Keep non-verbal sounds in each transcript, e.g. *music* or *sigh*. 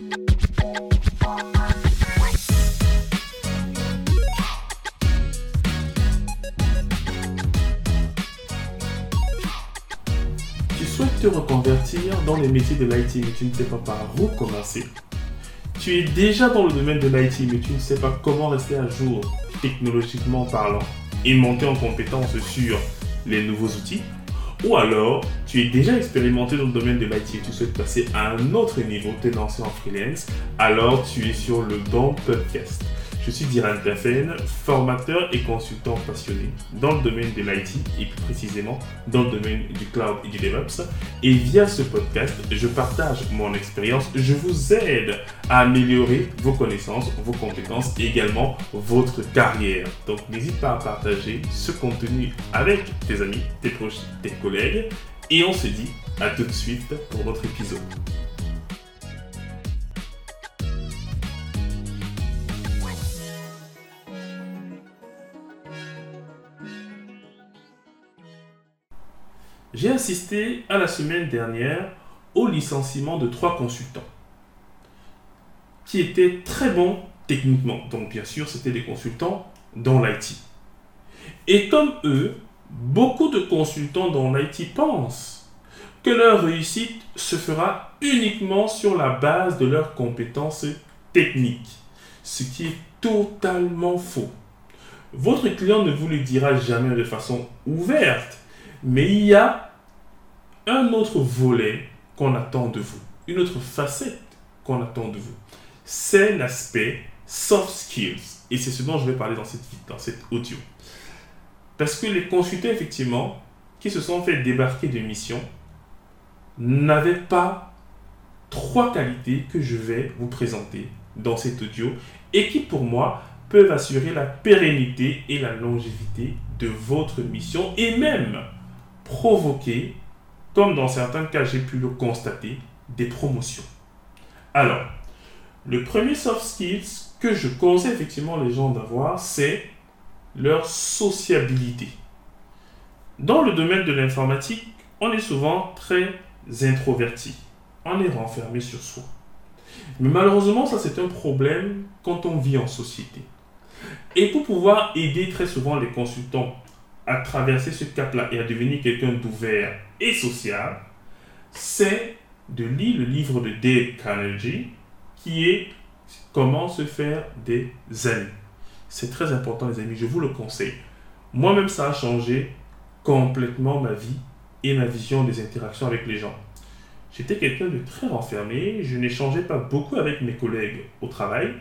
Tu souhaites te reconvertir dans les métiers de l'IT mais tu ne sais pas par où commencer. Tu es déjà dans le domaine de l'IT mais tu ne sais pas comment rester à jour technologiquement parlant et monter en compétence sur les nouveaux outils. Ou alors, tu es déjà expérimenté dans le domaine de l'IT et tu souhaites passer à un autre niveau, t'es lancé en freelance, alors tu es sur le bon podcast. Je suis Diran Tafen, formateur et consultant passionné dans le domaine de l'IT et plus précisément dans le domaine du cloud et du DevOps. Et via ce podcast, je partage mon expérience, je vous aide à améliorer vos connaissances, vos compétences et également votre carrière. Donc n'hésite pas à partager ce contenu avec tes amis, tes proches, tes collègues. Et on se dit à tout de suite pour notre épisode. J'ai assisté à la semaine dernière au licenciement de trois consultants qui étaient très bons techniquement. Donc bien sûr, c'était des consultants dans l'IT. Et comme eux, beaucoup de consultants dans l'IT pensent que leur réussite se fera uniquement sur la base de leurs compétences techniques, ce qui est totalement faux. Votre client ne vous le dira jamais de façon ouverte, mais il y a un autre volet qu'on attend de vous, une autre facette qu'on attend de vous. C'est l'aspect soft skills. Et c'est ce dont je vais parler dans cette, dans cette audio. Parce que les consultants, effectivement, qui se sont fait débarquer de mission, n'avaient pas trois qualités que je vais vous présenter dans cet audio et qui, pour moi, peuvent assurer la pérennité et la longévité de votre mission et même provoquer, comme dans certains cas j'ai pu le constater, des promotions. Alors, le premier soft skills que je conseille effectivement les gens d'avoir, c'est leur sociabilité. Dans le domaine de l'informatique, on est souvent très introverti. On est renfermé sur soi. Mais malheureusement, ça c'est un problème quand on vit en société. Et pour pouvoir aider très souvent les consultants à traverser ce cap-là et à devenir quelqu'un d'ouvert et social, c'est de lire le livre de Dave Carnegie qui est Comment se faire des amis. C'est très important les amis, je vous le conseille. Moi-même, ça a changé complètement ma vie et ma vision des interactions avec les gens. J'étais quelqu'un de très renfermé, je n'échangeais pas beaucoup avec mes collègues au travail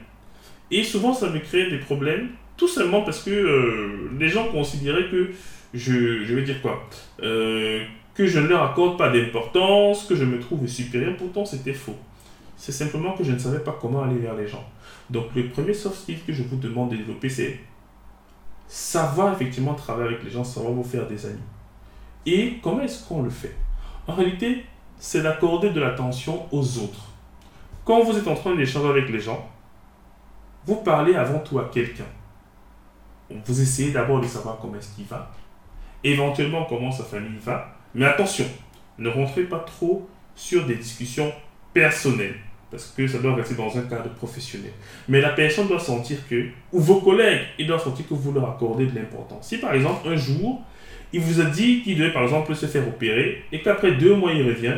et souvent ça me créait des problèmes tout simplement parce que euh, les gens considéraient que je, je dire quoi euh, Que je ne leur accorde pas d'importance, que je me trouve supérieur. Pourtant, c'était faux. C'est simplement que je ne savais pas comment aller vers les gens. Donc, le premier soft skill que je vous demande de développer, c'est savoir effectivement travailler avec les gens, savoir vous faire des amis. Et comment est-ce qu'on le fait? En réalité, c'est d'accorder de l'attention aux autres. Quand vous êtes en train d'échanger avec les gens, vous parlez avant tout à quelqu'un. Vous essayez d'abord de savoir comment est-ce qu'il va, éventuellement comment sa famille va, mais attention, ne rentrez pas trop sur des discussions personnelles, parce que ça doit rester dans un cadre professionnel. Mais la personne doit sentir que, ou vos collègues, ils doivent sentir que vous leur accordez de l'importance. Si par exemple, un jour, il vous a dit qu'il devait par exemple se faire opérer, et qu'après deux mois, il revient,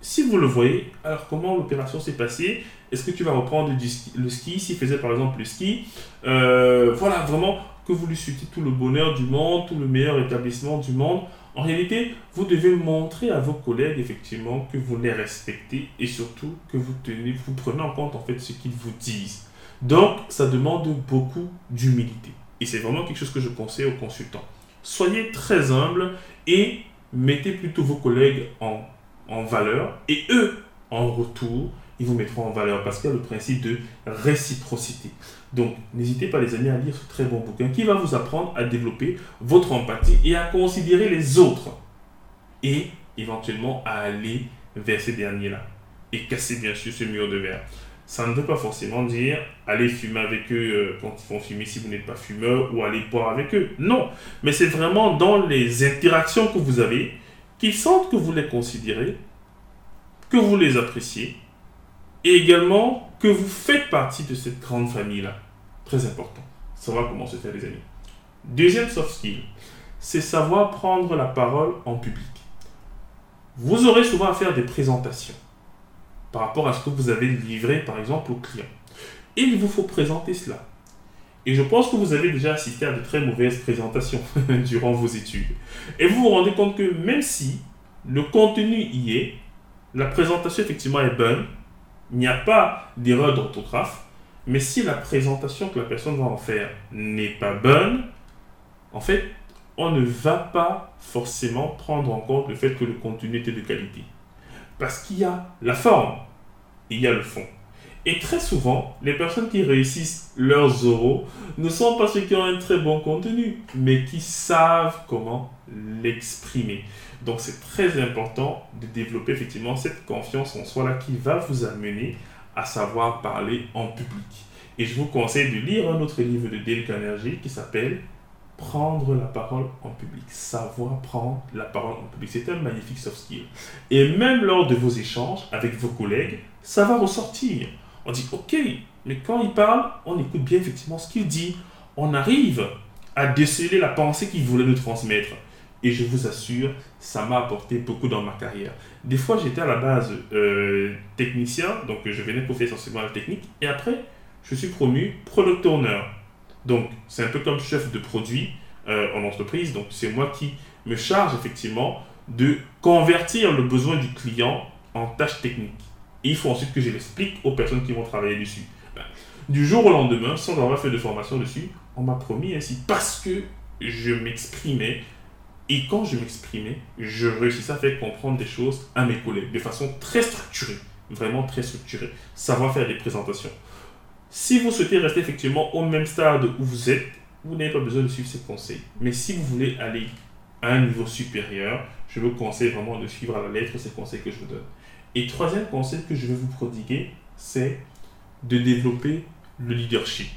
si vous le voyez, alors comment l'opération s'est passée? Est-ce que tu vas reprendre le ski? S'il faisait par exemple le ski, euh, voilà, vraiment, que vous lui souhaitez tout le bonheur du monde, tout le meilleur établissement du monde. En réalité, vous devez montrer à vos collègues effectivement que vous les respectez et surtout que vous tenez, vous prenez en compte en fait ce qu'ils vous disent. Donc, ça demande beaucoup d'humilité. Et c'est vraiment quelque chose que je conseille aux consultants. Soyez très humble et mettez plutôt vos collègues en, en valeur et eux, en retour, ils vous mettront en valeur parce qu'il y a le principe de réciprocité. Donc, n'hésitez pas, les amis, à lire ce très bon bouquin qui va vous apprendre à développer votre empathie et à considérer les autres. Et éventuellement à aller vers ces derniers-là. Et casser, bien sûr, ce mur de verre. Ça ne veut pas forcément dire aller fumer avec eux euh, quand ils font fumer si vous n'êtes pas fumeur ou aller boire avec eux. Non, mais c'est vraiment dans les interactions que vous avez qu'ils sentent que vous les considérez, que vous les appréciez Et également que vous faites partie de cette grande famille-là. Très important. Savoir comment se faire des amis. Deuxième soft skill, c'est savoir prendre la parole en public. Vous aurez souvent à faire des présentations par rapport à ce que vous avez livré, par exemple, au client. Et il vous faut présenter cela. Et je pense que vous avez déjà assisté à de très mauvaises présentations *laughs* durant vos études. Et vous vous rendez compte que même si le contenu y est, la présentation effectivement est bonne, il n'y a pas d'erreur d'orthographe, mais si la présentation que la personne va en faire n'est pas bonne, en fait, on ne va pas forcément prendre en compte le fait que le contenu était de qualité. Parce qu'il y a la forme il y a le fond. Et très souvent, les personnes qui réussissent leurs oraux ne sont pas ceux qui ont un très bon contenu, mais qui savent comment l'exprimer. Donc c'est très important de développer effectivement cette confiance en soi là qui va vous amener à savoir parler en public. Et je vous conseille de lire un autre livre de Dale Carnegie qui s'appelle Prendre la parole en public. Savoir prendre la parole en public. C'est un magnifique soft skill. Et même lors de vos échanges avec vos collègues, ça va ressortir. On dit, ok, mais quand il parle, on écoute bien effectivement ce qu'il dit. On arrive à déceler la pensée qu'il voulait nous transmettre. Et je vous assure, ça m'a apporté beaucoup dans ma carrière. Des fois, j'étais à la base euh, technicien, donc je venais pour faire essentiellement la technique. Et après, je suis promu product owner. Donc, c'est un peu comme chef de produit euh, en entreprise. Donc, c'est moi qui me charge effectivement de convertir le besoin du client en tâches techniques. Et il faut ensuite que je l'explique aux personnes qui vont travailler dessus. Ben, du jour au lendemain, sans avoir fait de formation dessus, on m'a promis ainsi parce que je m'exprimais. Et quand je m'exprimais, je réussissais à faire comprendre des choses à mes collègues de façon très structurée. Vraiment très structurée. Savoir faire des présentations. Si vous souhaitez rester effectivement au même stade où vous êtes, vous n'avez pas besoin de suivre ces conseils. Mais si vous voulez aller à un niveau supérieur, je vous conseille vraiment de suivre à la lettre ces conseils que je vous donne. Et troisième conseil que je vais vous prodiguer, c'est de développer le leadership.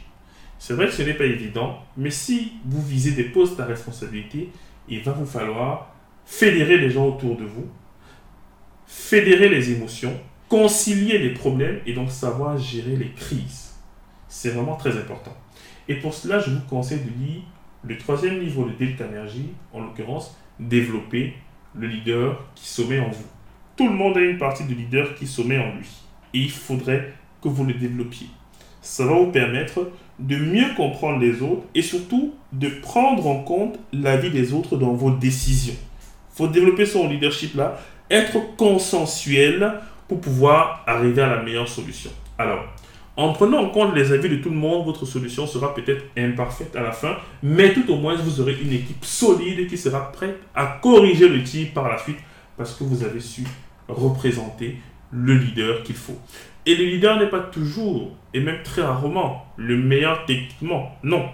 C'est vrai que ce n'est pas évident, mais si vous visez des postes à responsabilité, il va vous falloir fédérer les gens autour de vous, fédérer les émotions, concilier les problèmes et donc savoir gérer les crises. C'est vraiment très important. Et pour cela, je vous conseille de lire le troisième livre de Dale Carnegie, en l'occurrence, Développer le leader qui sommet en vous. Tout le monde a une partie de leader qui sommet en lui. Et il faudrait que vous le développiez. Ça va vous permettre de mieux comprendre les autres et surtout de prendre en compte l'avis des autres dans vos décisions. Il faut développer son leadership là, être consensuel pour pouvoir arriver à la meilleure solution. Alors, en prenant en compte les avis de tout le monde, votre solution sera peut-être imparfaite à la fin, mais tout au moins vous aurez une équipe solide qui sera prête à corriger le tir par la suite parce que vous avez su représenter le leader qu'il faut. Et le leader n'est pas toujours, et même très rarement, le meilleur techniquement. Non.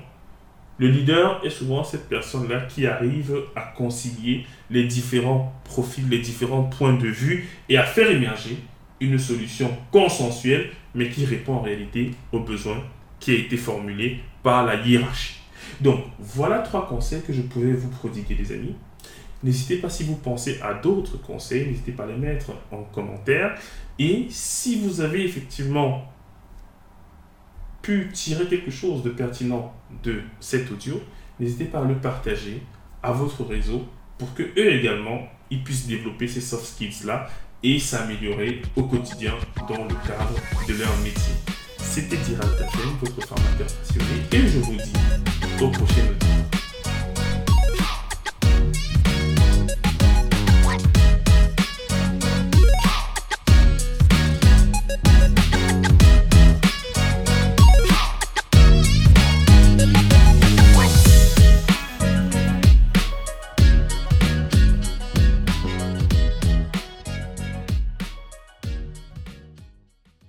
Le leader est souvent cette personne-là qui arrive à concilier les différents profils, les différents points de vue et à faire émerger une solution consensuelle, mais qui répond en réalité aux besoins qui a été formulé par la hiérarchie. Donc, voilà trois conseils que je pouvais vous prodiguer, les amis. N'hésitez pas si vous pensez à d'autres conseils, n'hésitez pas à les mettre en commentaire. Et si vous avez effectivement pu tirer quelque chose de pertinent de cet audio, n'hésitez pas à le partager à votre réseau pour que eux également ils puissent développer ces soft skills là et s'améliorer au quotidien dans le cadre de leur métier. C'était Diral votre formateur passionné, et je vous dis au prochain audio.